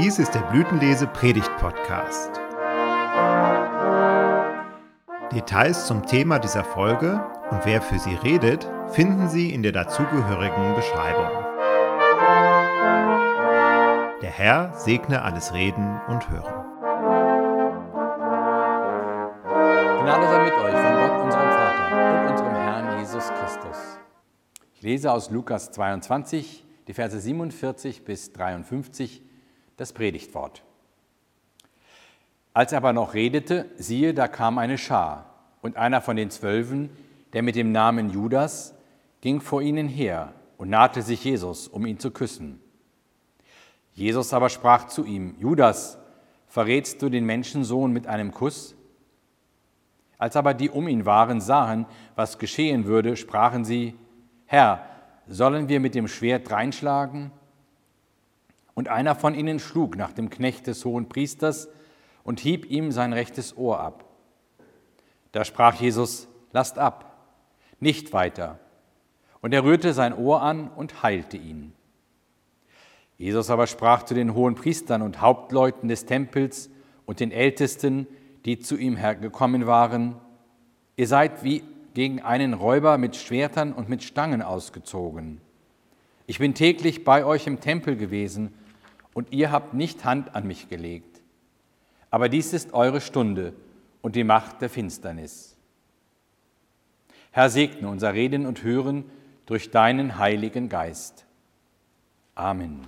Dies ist der Blütenlese Predigt Podcast. Details zum Thema dieser Folge und wer für sie redet, finden Sie in der dazugehörigen Beschreibung. Der Herr segne alles Reden und Hören. Gnade sei mit euch von Gott, unserem Vater und unserem Herrn Jesus Christus. Ich lese aus Lukas 22, die Verse 47 bis 53 das Predigtwort. Als er aber noch redete, siehe, da kam eine Schar, und einer von den Zwölfen, der mit dem Namen Judas, ging vor ihnen her und nahte sich Jesus, um ihn zu küssen. Jesus aber sprach zu ihm, Judas, verrätst du den Menschensohn mit einem Kuss? Als aber die um ihn waren sahen, was geschehen würde, sprachen sie, Herr, sollen wir mit dem Schwert reinschlagen? Und einer von ihnen schlug nach dem Knecht des hohen Priesters und hieb ihm sein rechtes Ohr ab. Da sprach Jesus, lasst ab, nicht weiter. Und er rührte sein Ohr an und heilte ihn. Jesus aber sprach zu den hohen Priestern und Hauptleuten des Tempels und den Ältesten, die zu ihm hergekommen waren, ihr seid wie gegen einen Räuber mit Schwertern und mit Stangen ausgezogen. Ich bin täglich bei euch im Tempel gewesen und ihr habt nicht Hand an mich gelegt. Aber dies ist eure Stunde und die Macht der Finsternis. Herr, segne unser Reden und Hören durch deinen Heiligen Geist. Amen.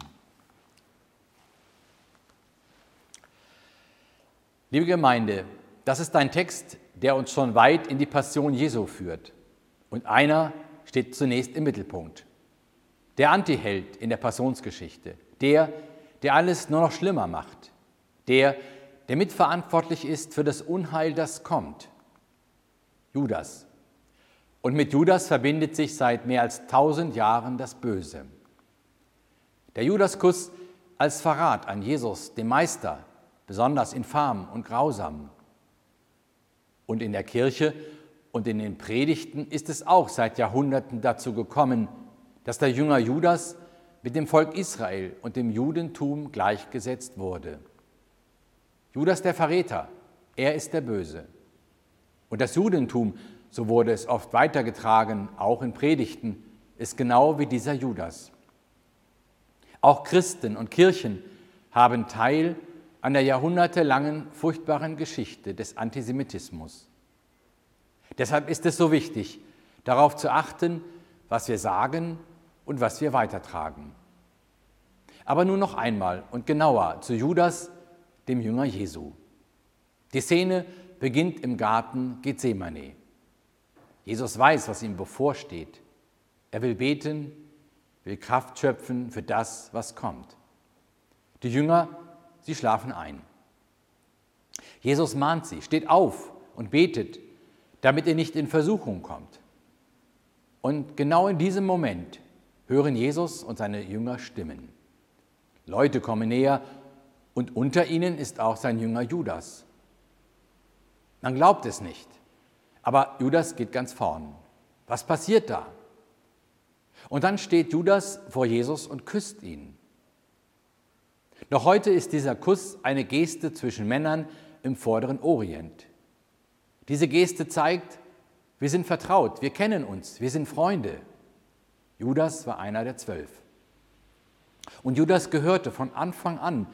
Liebe Gemeinde, das ist ein Text, der uns schon weit in die Passion Jesu führt. Und einer steht zunächst im Mittelpunkt. Der Antiheld in der Passionsgeschichte, der, der alles nur noch schlimmer macht, der, der mitverantwortlich ist für das Unheil, das kommt. Judas. Und mit Judas verbindet sich seit mehr als tausend Jahren das Böse. Der Judaskuss als Verrat an Jesus, dem Meister, besonders infam und grausam. Und in der Kirche und in den Predigten ist es auch seit Jahrhunderten dazu gekommen, dass der Jünger Judas mit dem Volk Israel und dem Judentum gleichgesetzt wurde. Judas der Verräter, er ist der Böse. Und das Judentum, so wurde es oft weitergetragen, auch in Predigten, ist genau wie dieser Judas. Auch Christen und Kirchen haben Teil an der jahrhundertelangen furchtbaren Geschichte des Antisemitismus. Deshalb ist es so wichtig, darauf zu achten, was wir sagen und was wir weitertragen. Aber nun noch einmal und genauer zu Judas, dem Jünger Jesu. Die Szene beginnt im Garten Gethsemane. Jesus weiß, was ihm bevorsteht. Er will beten, will Kraft schöpfen für das, was kommt. Die Jünger, sie schlafen ein. Jesus mahnt sie, steht auf und betet, damit ihr nicht in Versuchung kommt. Und genau in diesem Moment hören Jesus und seine Jünger Stimmen. Leute kommen näher und unter ihnen ist auch sein Jünger Judas. Man glaubt es nicht, aber Judas geht ganz vorn. Was passiert da? Und dann steht Judas vor Jesus und küsst ihn. Noch heute ist dieser Kuss eine Geste zwischen Männern im vorderen Orient. Diese Geste zeigt, wir sind vertraut, wir kennen uns, wir sind Freunde. Judas war einer der zwölf. Und Judas gehörte von Anfang an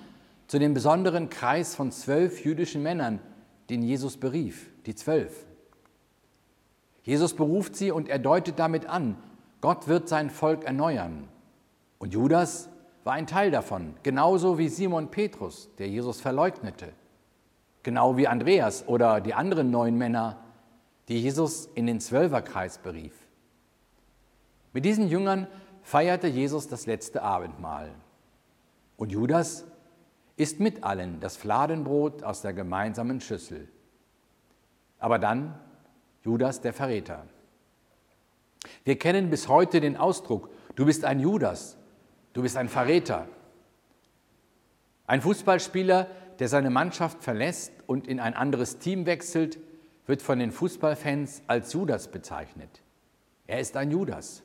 zu dem besonderen Kreis von zwölf jüdischen Männern, den Jesus berief, die zwölf. Jesus beruft sie und er deutet damit an, Gott wird sein Volk erneuern. Und Judas war ein Teil davon, genauso wie Simon Petrus, der Jesus verleugnete, genau wie Andreas oder die anderen neun Männer, die Jesus in den Zwölferkreis berief. Mit diesen Jüngern feierte Jesus das letzte Abendmahl. Und Judas isst mit allen das Fladenbrot aus der gemeinsamen Schüssel. Aber dann Judas der Verräter. Wir kennen bis heute den Ausdruck, du bist ein Judas, du bist ein Verräter. Ein Fußballspieler, der seine Mannschaft verlässt und in ein anderes Team wechselt, wird von den Fußballfans als Judas bezeichnet. Er ist ein Judas.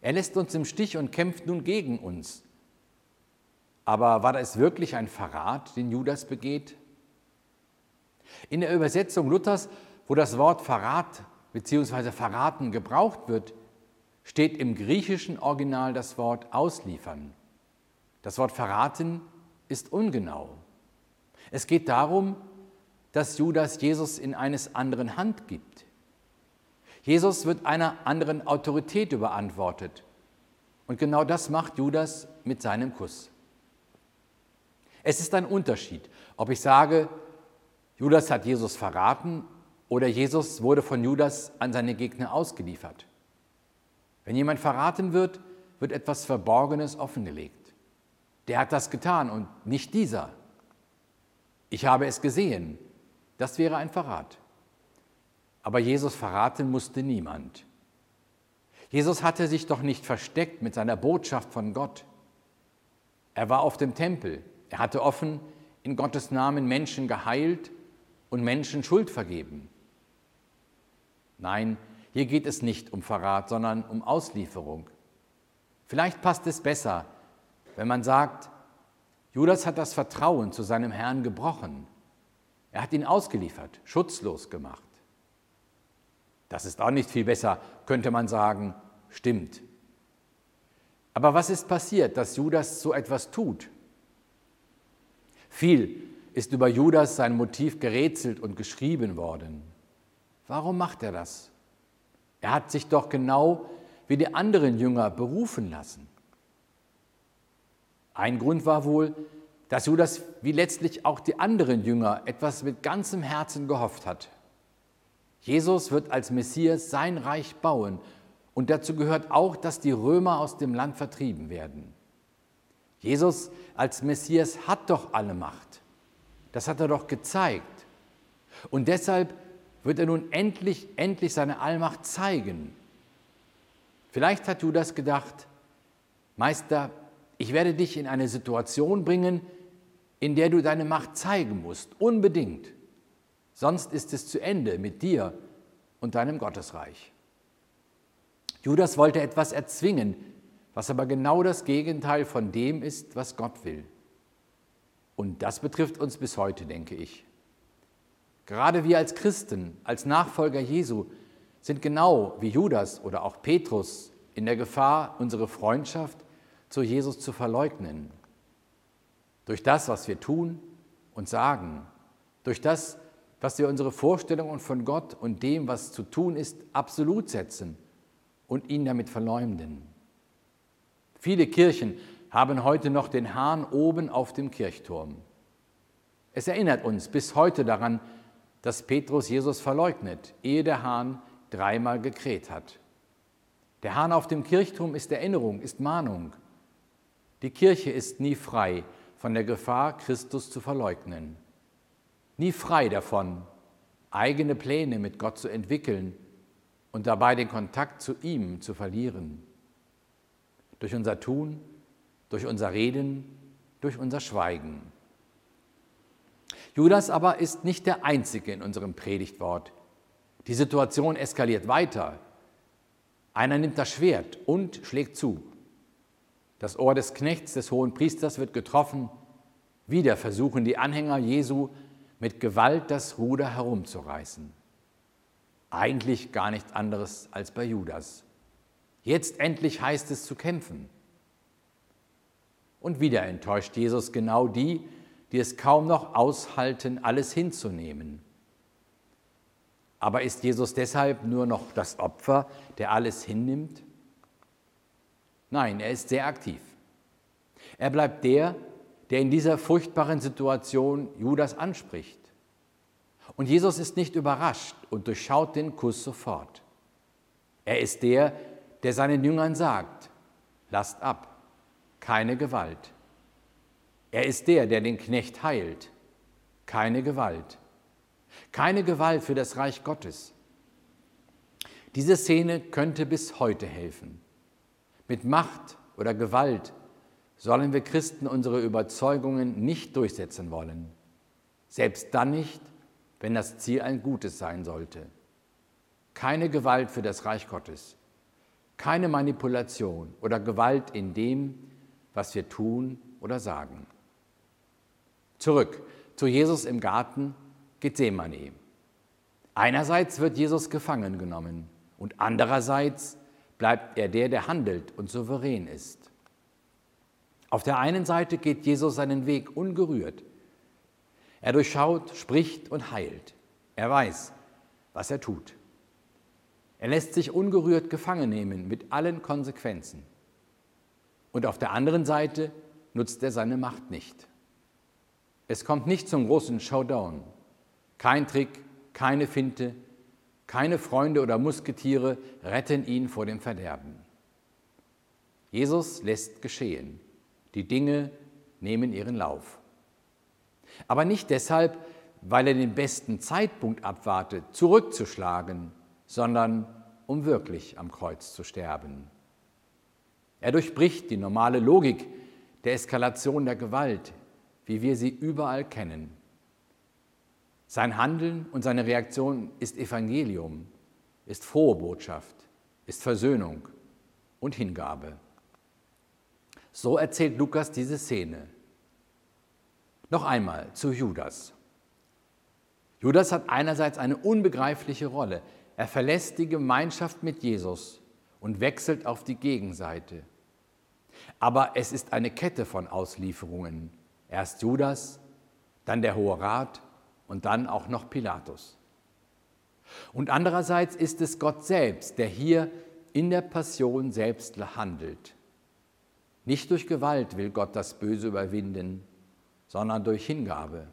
Er lässt uns im Stich und kämpft nun gegen uns. Aber war das wirklich ein Verrat, den Judas begeht? In der Übersetzung Luthers, wo das Wort Verrat bzw. verraten gebraucht wird, steht im griechischen Original das Wort ausliefern. Das Wort verraten ist ungenau. Es geht darum, dass Judas Jesus in eines anderen Hand gibt. Jesus wird einer anderen Autorität überantwortet. Und genau das macht Judas mit seinem Kuss. Es ist ein Unterschied, ob ich sage, Judas hat Jesus verraten oder Jesus wurde von Judas an seine Gegner ausgeliefert. Wenn jemand verraten wird, wird etwas Verborgenes offengelegt. Der hat das getan und nicht dieser. Ich habe es gesehen. Das wäre ein Verrat. Aber Jesus verraten musste niemand. Jesus hatte sich doch nicht versteckt mit seiner Botschaft von Gott. Er war auf dem Tempel. Er hatte offen in Gottes Namen Menschen geheilt und Menschen Schuld vergeben. Nein, hier geht es nicht um Verrat, sondern um Auslieferung. Vielleicht passt es besser, wenn man sagt, Judas hat das Vertrauen zu seinem Herrn gebrochen. Er hat ihn ausgeliefert, schutzlos gemacht. Das ist auch nicht viel besser, könnte man sagen, stimmt. Aber was ist passiert, dass Judas so etwas tut? Viel ist über Judas sein Motiv gerätselt und geschrieben worden. Warum macht er das? Er hat sich doch genau wie die anderen Jünger berufen lassen. Ein Grund war wohl, dass Judas wie letztlich auch die anderen Jünger etwas mit ganzem Herzen gehofft hat. Jesus wird als Messias sein Reich bauen und dazu gehört auch, dass die Römer aus dem Land vertrieben werden. Jesus als Messias hat doch alle Macht. Das hat er doch gezeigt. Und deshalb wird er nun endlich, endlich seine Allmacht zeigen. Vielleicht hat Judas gedacht, Meister, ich werde dich in eine Situation bringen, in der du deine Macht zeigen musst, unbedingt sonst ist es zu Ende mit dir und deinem Gottesreich. Judas wollte etwas erzwingen, was aber genau das Gegenteil von dem ist, was Gott will. Und das betrifft uns bis heute, denke ich. Gerade wir als Christen, als Nachfolger Jesu, sind genau wie Judas oder auch Petrus in der Gefahr, unsere Freundschaft zu Jesus zu verleugnen. Durch das, was wir tun und sagen, durch das, was wir unsere Vorstellungen von Gott und dem, was zu tun ist, absolut setzen und ihn damit verleumden. Viele Kirchen haben heute noch den Hahn oben auf dem Kirchturm. Es erinnert uns bis heute daran, dass Petrus Jesus verleugnet, ehe der Hahn dreimal gekräht hat. Der Hahn auf dem Kirchturm ist Erinnerung, ist Mahnung. Die Kirche ist nie frei von der Gefahr, Christus zu verleugnen nie frei davon, eigene Pläne mit Gott zu entwickeln und dabei den Kontakt zu ihm zu verlieren. Durch unser Tun, durch unser Reden, durch unser Schweigen. Judas aber ist nicht der Einzige in unserem Predigtwort. Die Situation eskaliert weiter. Einer nimmt das Schwert und schlägt zu. Das Ohr des Knechts des hohen Priesters wird getroffen. Wieder versuchen die Anhänger Jesu mit Gewalt das Ruder herumzureißen. Eigentlich gar nichts anderes als bei Judas. Jetzt endlich heißt es zu kämpfen. Und wieder enttäuscht Jesus genau die, die es kaum noch aushalten, alles hinzunehmen. Aber ist Jesus deshalb nur noch das Opfer, der alles hinnimmt? Nein, er ist sehr aktiv. Er bleibt der, der in dieser furchtbaren Situation Judas anspricht. Und Jesus ist nicht überrascht und durchschaut den Kuss sofort. Er ist der, der seinen Jüngern sagt, lasst ab, keine Gewalt. Er ist der, der den Knecht heilt, keine Gewalt. Keine Gewalt für das Reich Gottes. Diese Szene könnte bis heute helfen. Mit Macht oder Gewalt sollen wir Christen unsere Überzeugungen nicht durchsetzen wollen. Selbst dann nicht, wenn das Ziel ein gutes sein sollte. Keine Gewalt für das Reich Gottes. Keine Manipulation oder Gewalt in dem, was wir tun oder sagen. Zurück zu Jesus im Garten Gethsemane. Einerseits wird Jesus gefangen genommen und andererseits bleibt er der, der handelt und souverän ist. Auf der einen Seite geht Jesus seinen Weg ungerührt. Er durchschaut, spricht und heilt. Er weiß, was er tut. Er lässt sich ungerührt gefangen nehmen mit allen Konsequenzen. Und auf der anderen Seite nutzt er seine Macht nicht. Es kommt nicht zum großen Showdown. Kein Trick, keine Finte, keine Freunde oder Musketiere retten ihn vor dem Verderben. Jesus lässt geschehen. Die Dinge nehmen ihren Lauf. Aber nicht deshalb, weil er den besten Zeitpunkt abwartet, zurückzuschlagen, sondern um wirklich am Kreuz zu sterben. Er durchbricht die normale Logik der Eskalation der Gewalt, wie wir sie überall kennen. Sein Handeln und seine Reaktion ist Evangelium, ist frohe Botschaft, ist Versöhnung und Hingabe. So erzählt Lukas diese Szene. Noch einmal zu Judas. Judas hat einerseits eine unbegreifliche Rolle. Er verlässt die Gemeinschaft mit Jesus und wechselt auf die Gegenseite. Aber es ist eine Kette von Auslieferungen. Erst Judas, dann der Hohe Rat und dann auch noch Pilatus. Und andererseits ist es Gott selbst, der hier in der Passion selbst handelt. Nicht durch Gewalt will Gott das Böse überwinden, sondern durch Hingabe.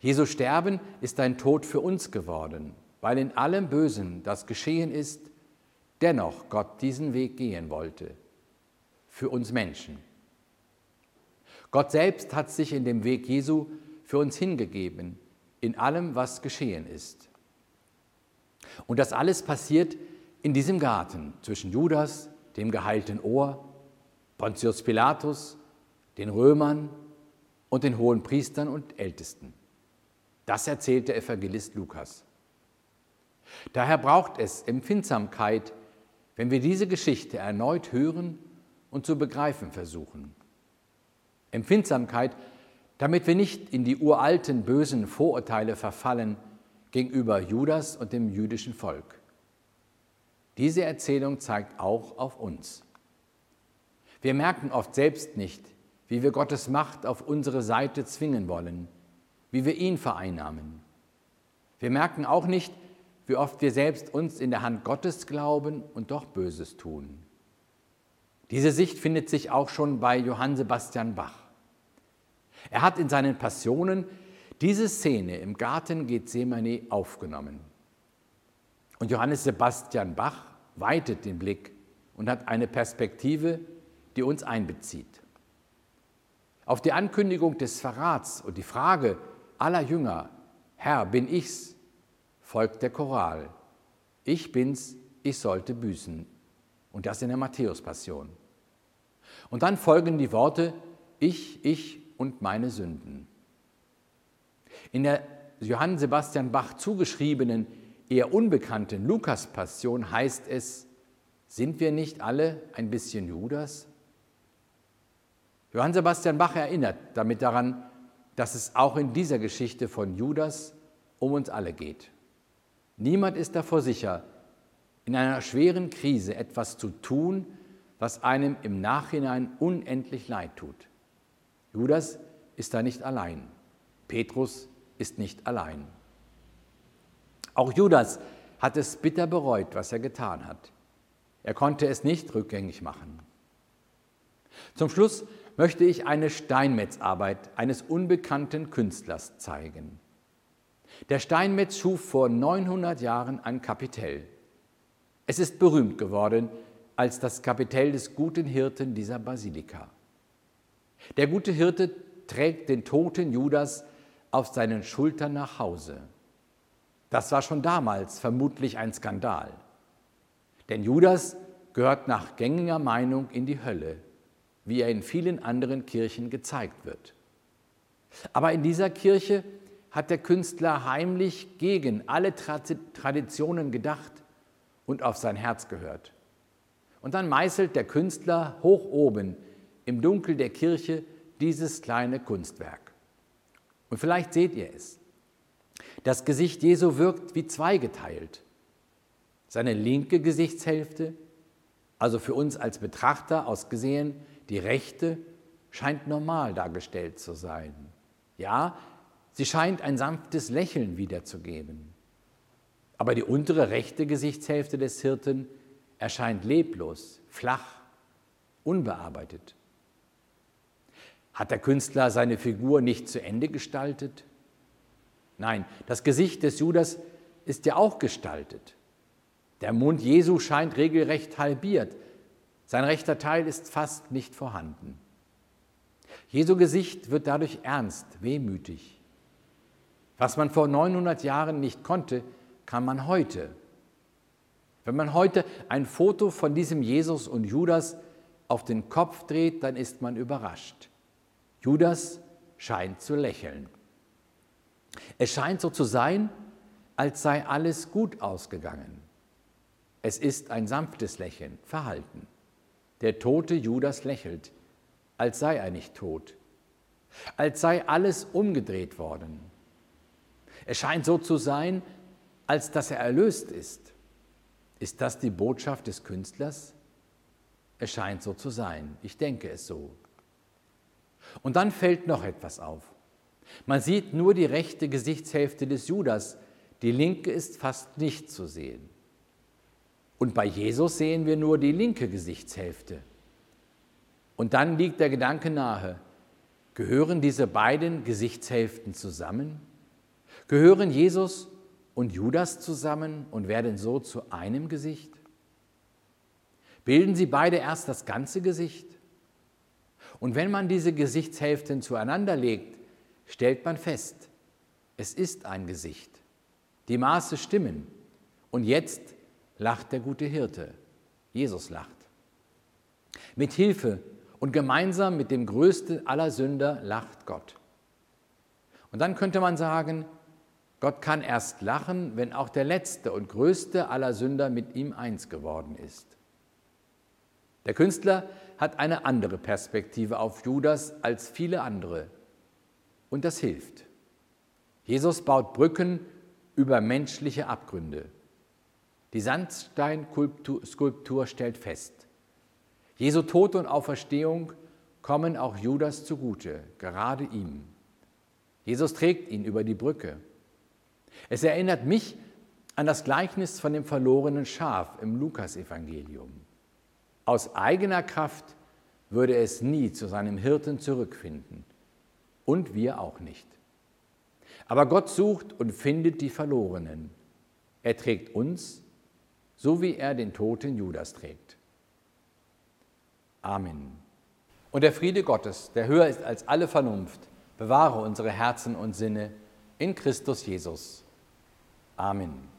Jesu Sterben ist ein Tod für uns geworden, weil in allem Bösen, das geschehen ist, dennoch Gott diesen Weg gehen wollte, für uns Menschen. Gott selbst hat sich in dem Weg Jesu für uns hingegeben, in allem, was geschehen ist. Und das alles passiert in diesem Garten zwischen Judas, dem geheilten Ohr, Pontius Pilatus, den Römern und den hohen Priestern und Ältesten. Das erzählt der Evangelist Lukas. Daher braucht es Empfindsamkeit, wenn wir diese Geschichte erneut hören und zu begreifen versuchen. Empfindsamkeit, damit wir nicht in die uralten bösen Vorurteile verfallen gegenüber Judas und dem jüdischen Volk. Diese Erzählung zeigt auch auf uns. Wir merken oft selbst nicht, wie wir Gottes Macht auf unsere Seite zwingen wollen, wie wir ihn vereinnahmen. Wir merken auch nicht, wie oft wir selbst uns in der Hand Gottes glauben und doch Böses tun. Diese Sicht findet sich auch schon bei Johann Sebastian Bach. Er hat in seinen Passionen diese Szene im Garten Gethsemane aufgenommen. Und Johannes Sebastian Bach weitet den Blick und hat eine Perspektive, die uns einbezieht. Auf die Ankündigung des Verrats und die Frage aller Jünger, Herr, bin ich's, folgt der Choral. Ich bin's, ich sollte büßen. Und das in der Matthäus-Passion. Und dann folgen die Worte, ich, ich und meine Sünden. In der Johann Sebastian Bach zugeschriebenen, eher unbekannten Lukas-Passion heißt es, sind wir nicht alle ein bisschen Judas? Johann Sebastian Bach erinnert damit daran, dass es auch in dieser Geschichte von Judas um uns alle geht. Niemand ist davor sicher, in einer schweren Krise etwas zu tun, was einem im Nachhinein unendlich leid tut. Judas ist da nicht allein. Petrus ist nicht allein. Auch Judas hat es bitter bereut, was er getan hat. Er konnte es nicht rückgängig machen. Zum Schluss möchte ich eine Steinmetzarbeit eines unbekannten Künstlers zeigen. Der Steinmetz schuf vor 900 Jahren ein Kapitell. Es ist berühmt geworden als das Kapitell des guten Hirten dieser Basilika. Der gute Hirte trägt den toten Judas auf seinen Schultern nach Hause. Das war schon damals vermutlich ein Skandal. Denn Judas gehört nach gängiger Meinung in die Hölle, wie er in vielen anderen Kirchen gezeigt wird. Aber in dieser Kirche hat der Künstler heimlich gegen alle Traditionen gedacht und auf sein Herz gehört. Und dann meißelt der Künstler hoch oben im Dunkel der Kirche dieses kleine Kunstwerk. Und vielleicht seht ihr es. Das Gesicht Jesu wirkt wie zweigeteilt. Seine linke Gesichtshälfte, also für uns als Betrachter ausgesehen, die rechte, scheint normal dargestellt zu sein. Ja, sie scheint ein sanftes Lächeln wiederzugeben. Aber die untere rechte Gesichtshälfte des Hirten erscheint leblos, flach, unbearbeitet. Hat der Künstler seine Figur nicht zu Ende gestaltet? Nein, das Gesicht des Judas ist ja auch gestaltet. Der Mund Jesu scheint regelrecht halbiert. Sein rechter Teil ist fast nicht vorhanden. Jesu Gesicht wird dadurch ernst, wehmütig. Was man vor 900 Jahren nicht konnte, kann man heute. Wenn man heute ein Foto von diesem Jesus und Judas auf den Kopf dreht, dann ist man überrascht. Judas scheint zu lächeln. Es scheint so zu sein, als sei alles gut ausgegangen. Es ist ein sanftes Lächeln, Verhalten. Der tote Judas lächelt, als sei er nicht tot, als sei alles umgedreht worden. Es scheint so zu sein, als dass er erlöst ist. Ist das die Botschaft des Künstlers? Es scheint so zu sein. Ich denke es so. Und dann fällt noch etwas auf. Man sieht nur die rechte Gesichtshälfte des Judas, die linke ist fast nicht zu sehen. Und bei Jesus sehen wir nur die linke Gesichtshälfte. Und dann liegt der Gedanke nahe, gehören diese beiden Gesichtshälften zusammen? Gehören Jesus und Judas zusammen und werden so zu einem Gesicht? Bilden sie beide erst das ganze Gesicht? Und wenn man diese Gesichtshälften zueinander legt, stellt man fest, es ist ein Gesicht. Die Maße stimmen. Und jetzt lacht der gute Hirte. Jesus lacht. Mit Hilfe und gemeinsam mit dem größten aller Sünder lacht Gott. Und dann könnte man sagen, Gott kann erst lachen, wenn auch der letzte und größte aller Sünder mit ihm eins geworden ist. Der Künstler hat eine andere Perspektive auf Judas als viele andere. Und das hilft. Jesus baut Brücken über menschliche Abgründe. Die Sandsteinskulptur stellt fest, Jesu Tod und Auferstehung kommen auch Judas zugute, gerade ihm. Jesus trägt ihn über die Brücke. Es erinnert mich an das Gleichnis von dem verlorenen Schaf im Lukasevangelium. Aus eigener Kraft würde es nie zu seinem Hirten zurückfinden. Und wir auch nicht. Aber Gott sucht und findet die Verlorenen. Er trägt uns, so wie er den toten Judas trägt. Amen. Und der Friede Gottes, der höher ist als alle Vernunft, bewahre unsere Herzen und Sinne in Christus Jesus. Amen.